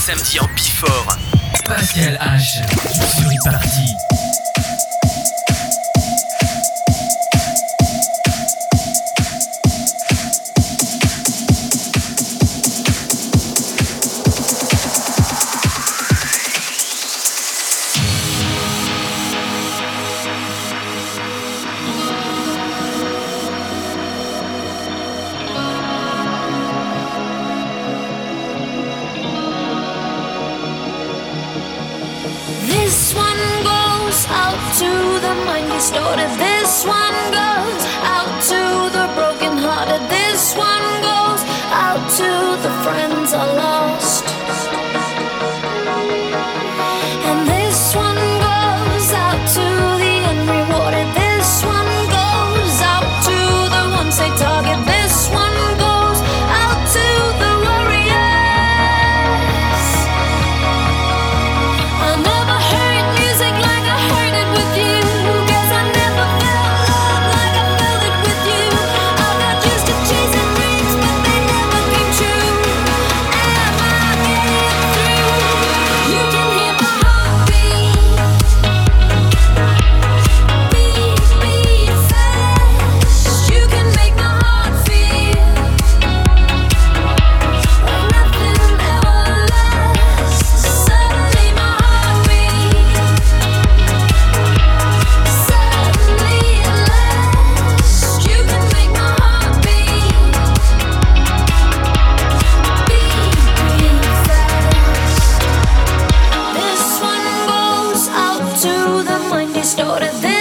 samedis en Bifort. Pascal H. sur e-party. 오래된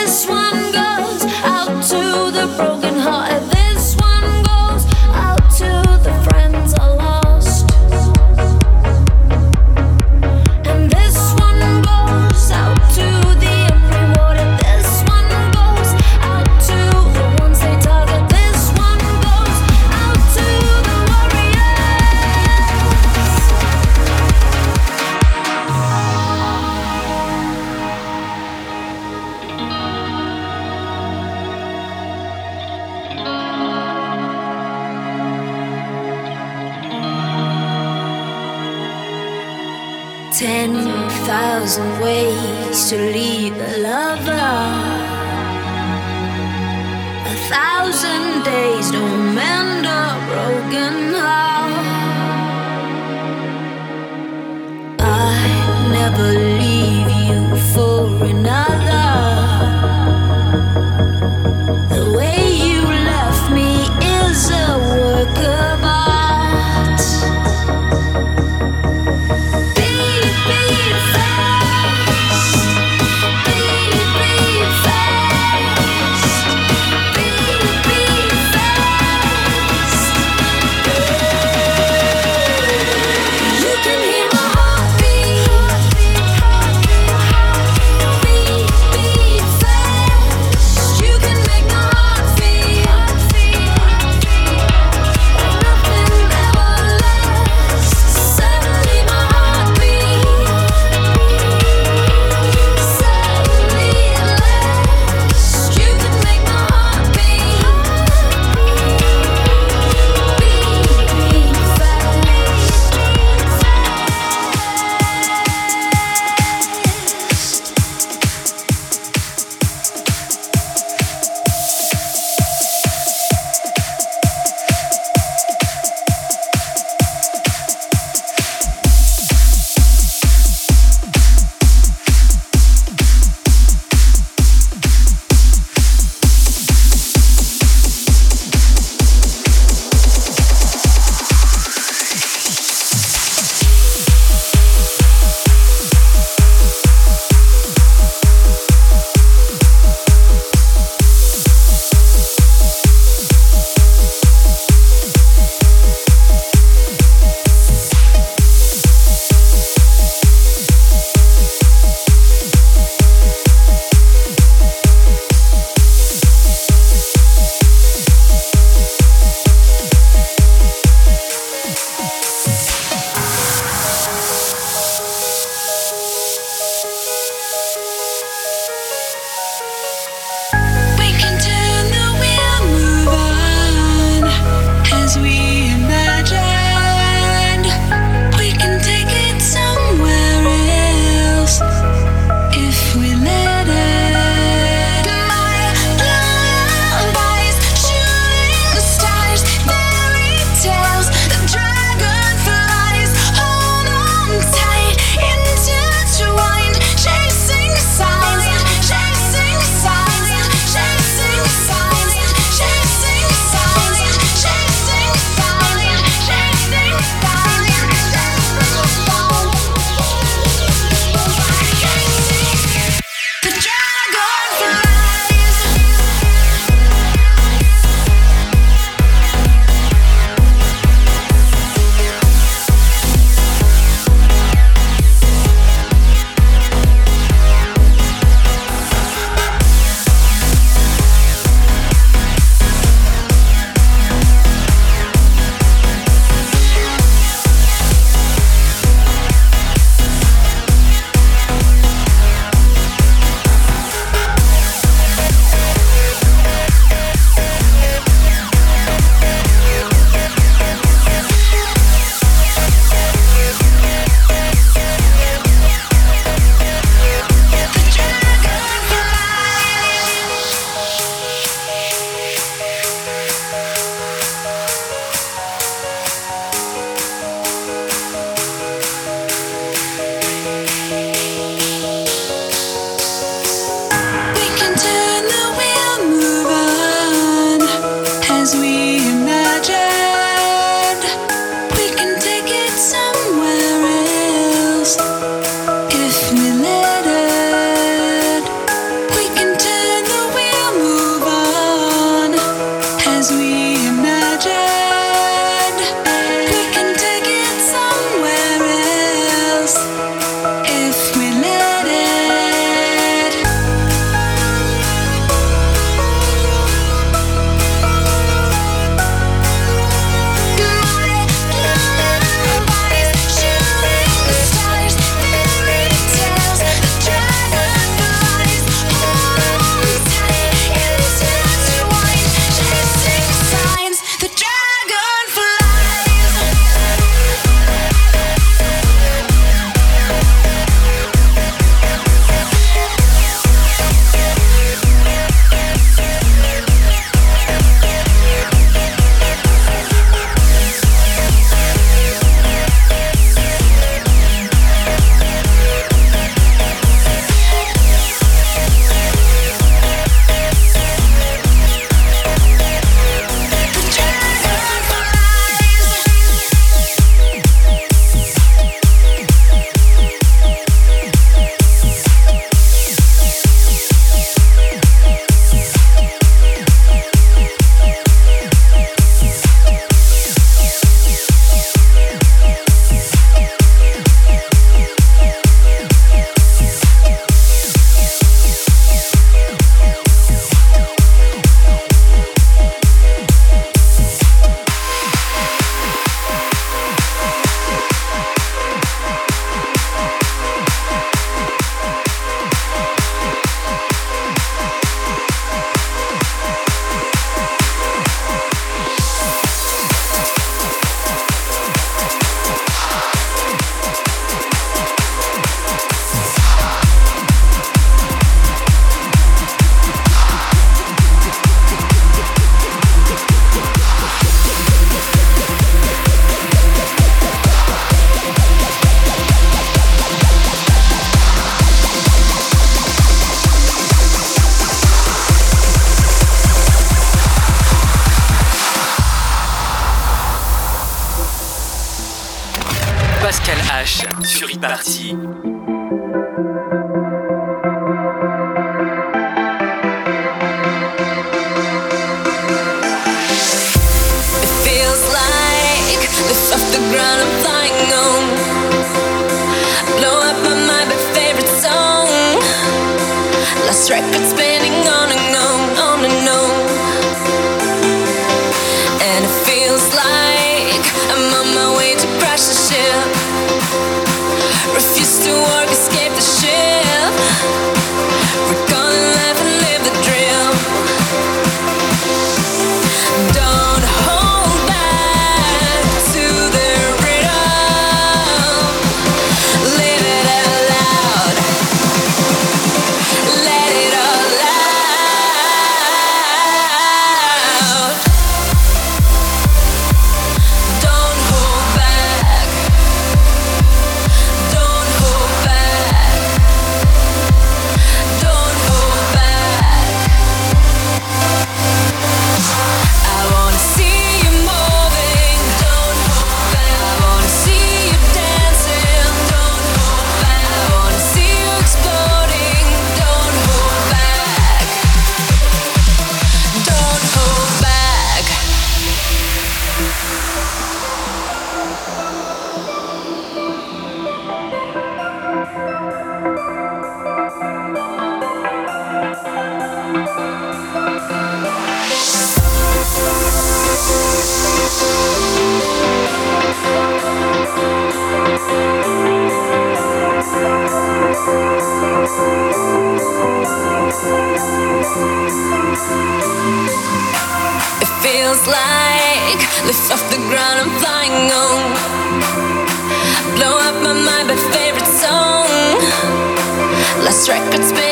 this record's been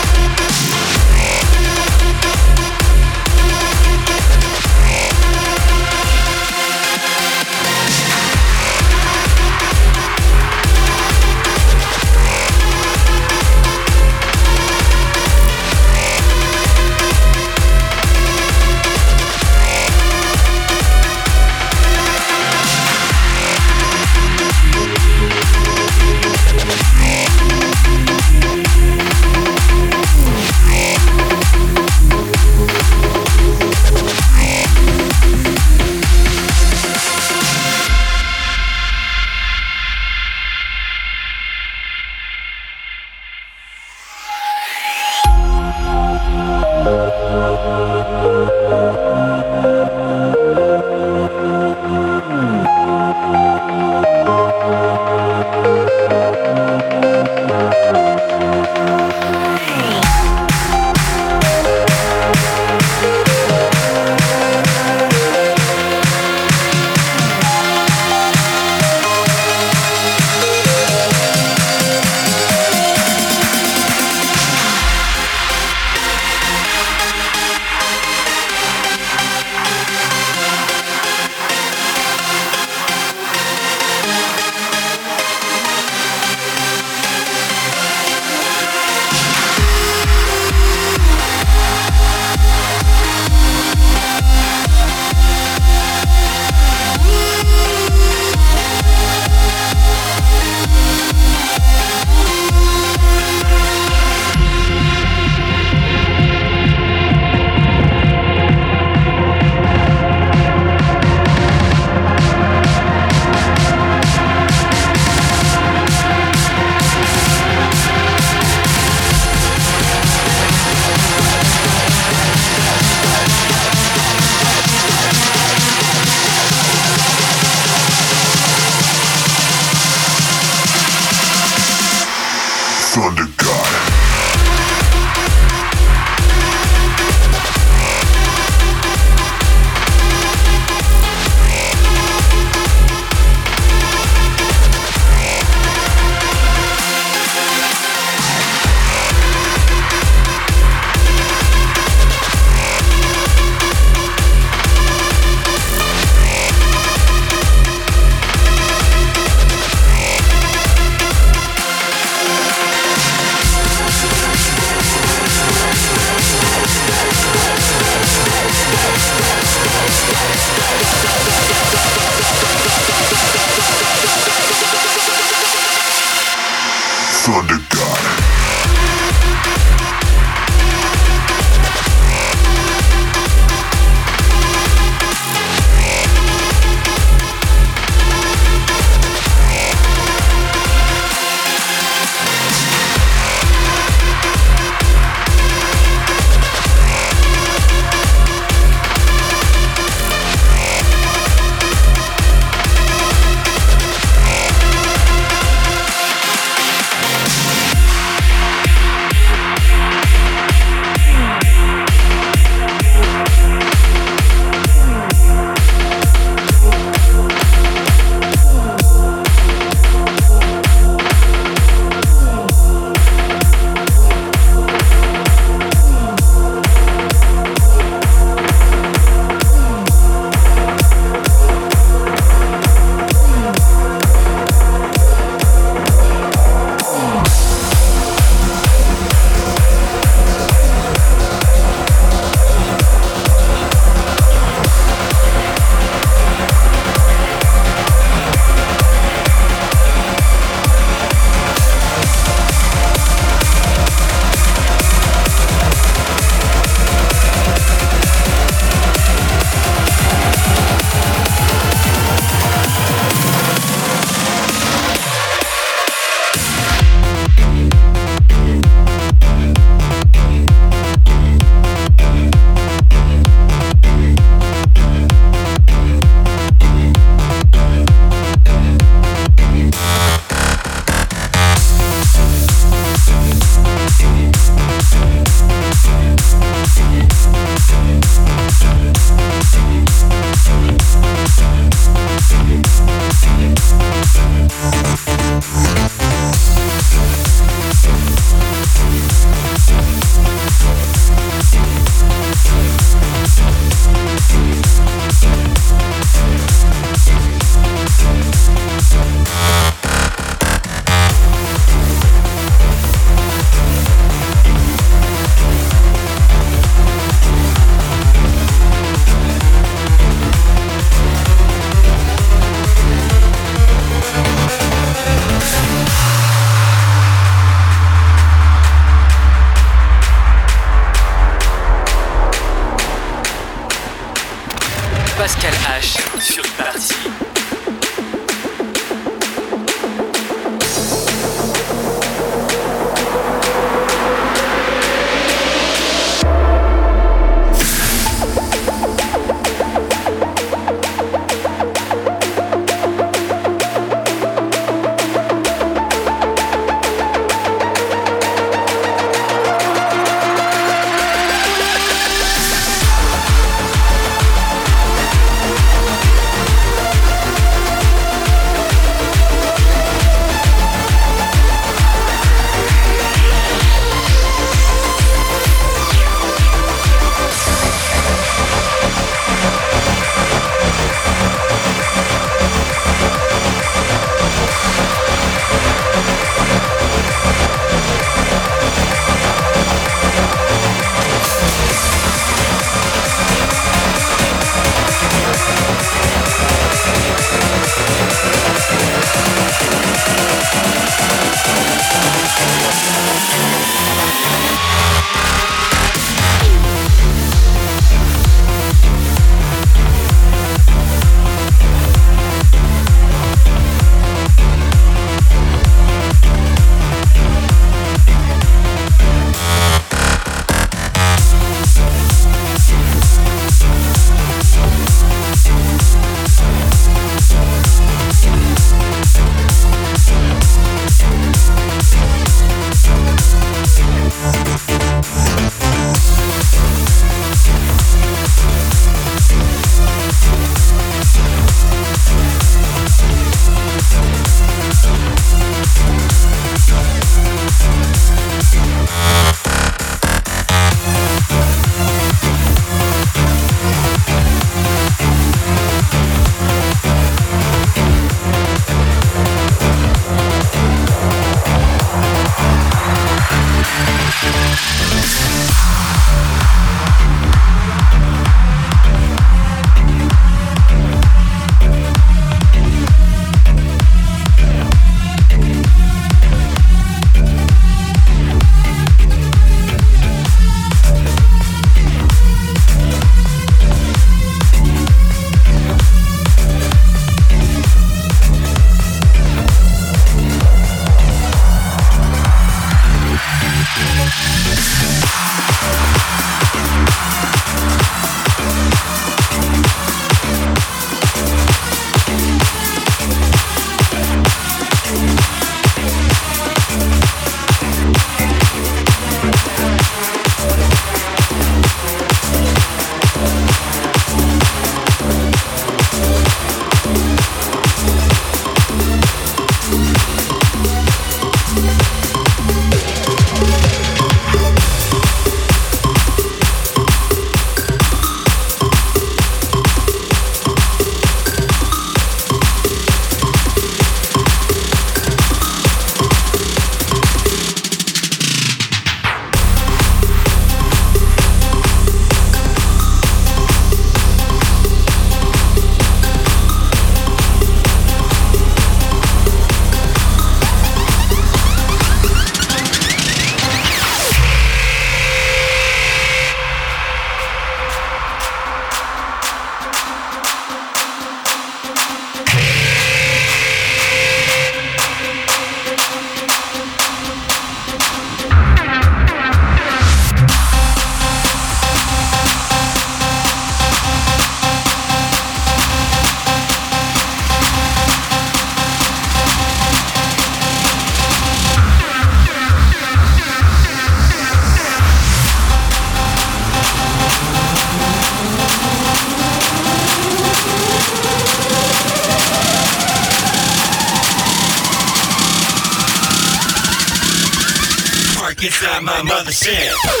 100%.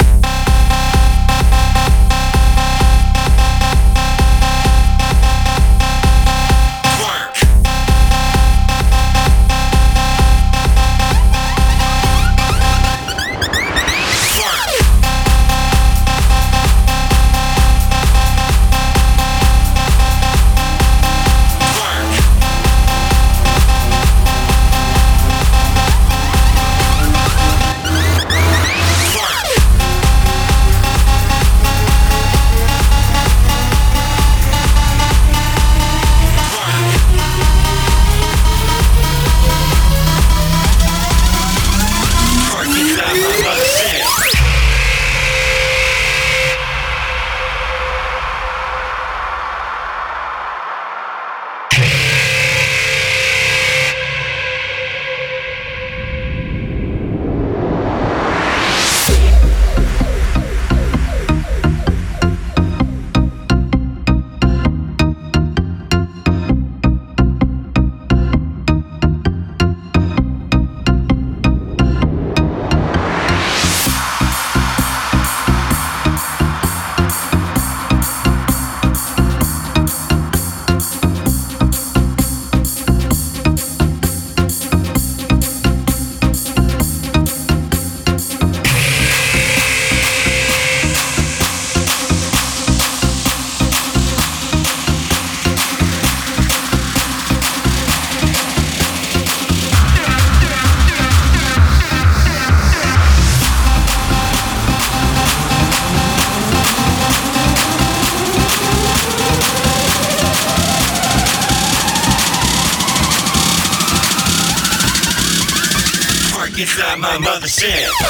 percent.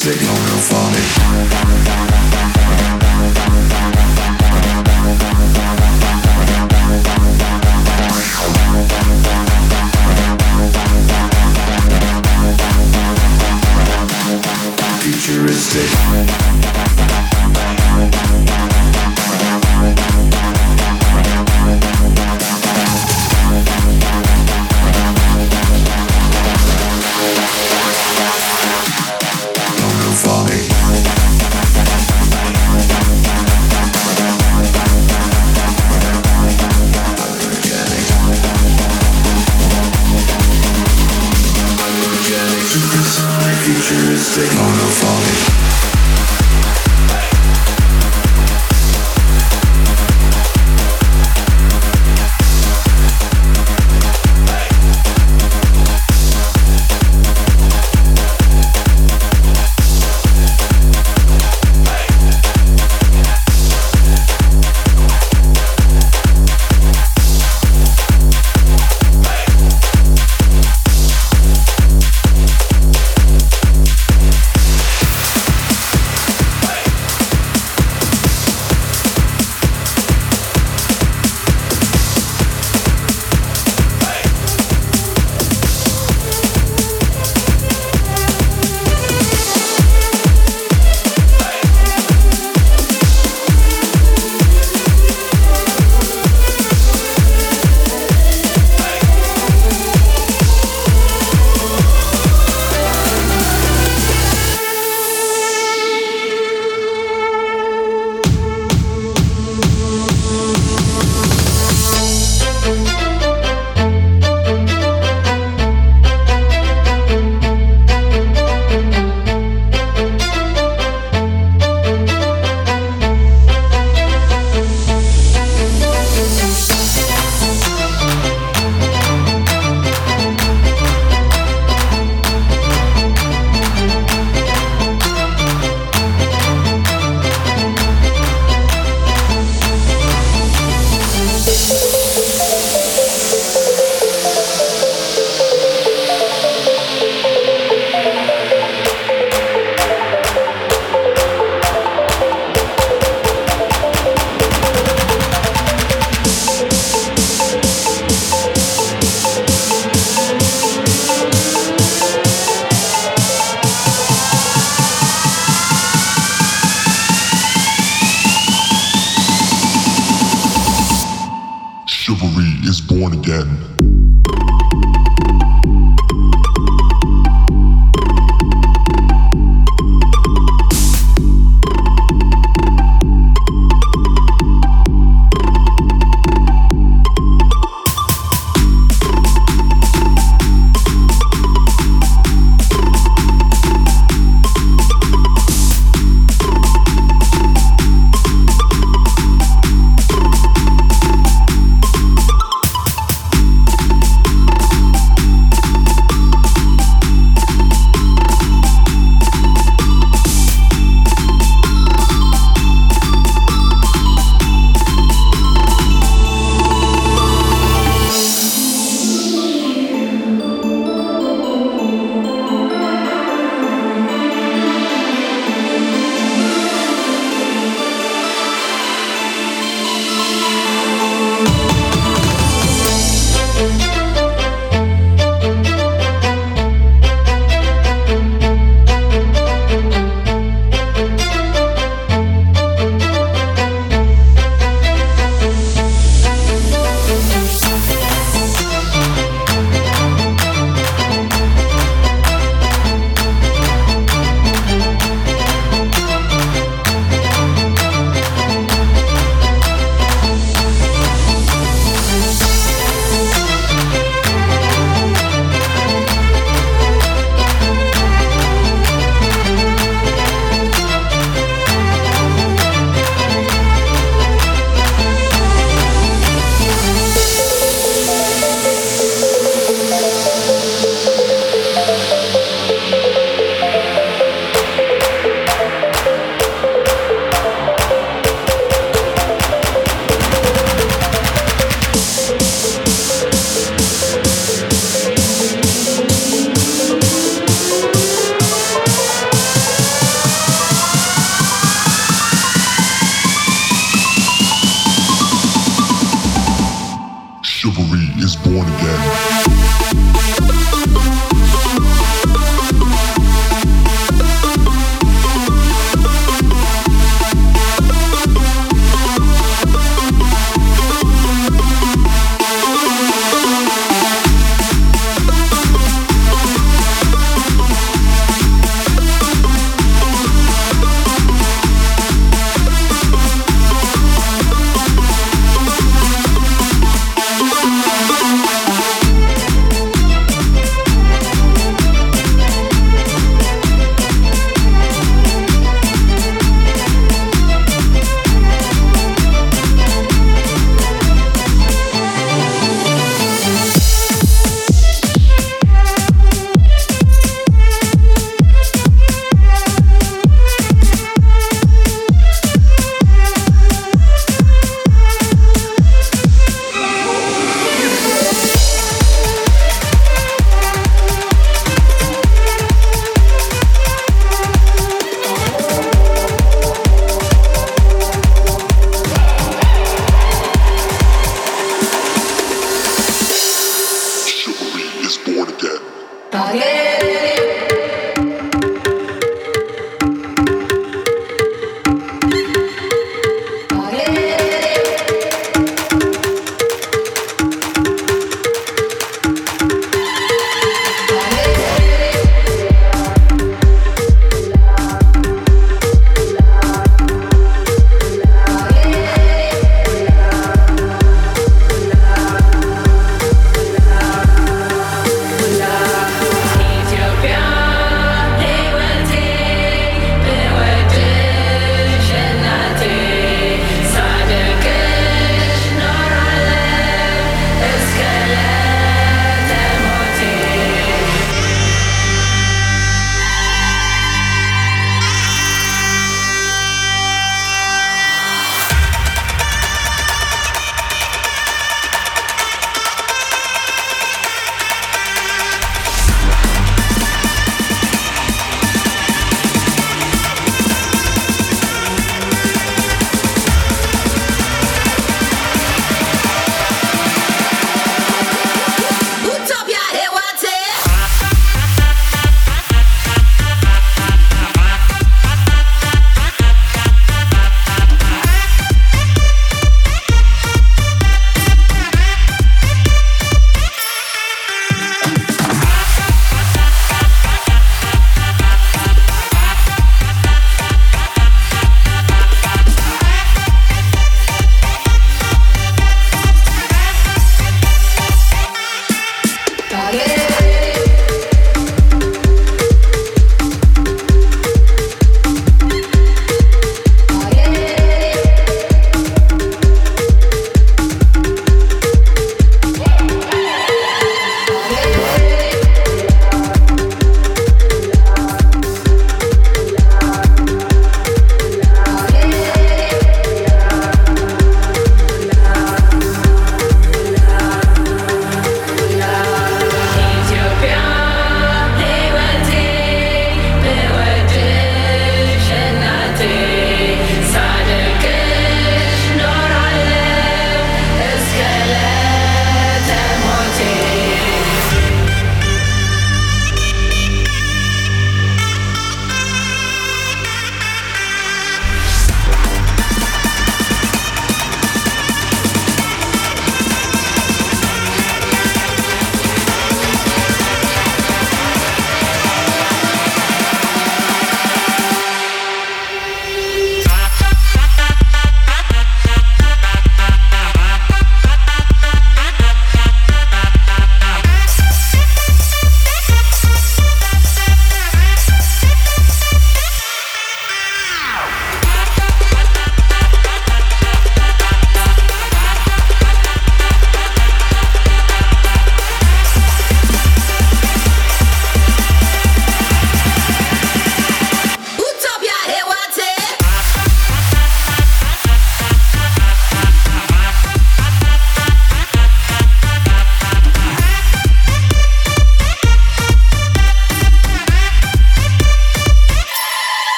signal will funny.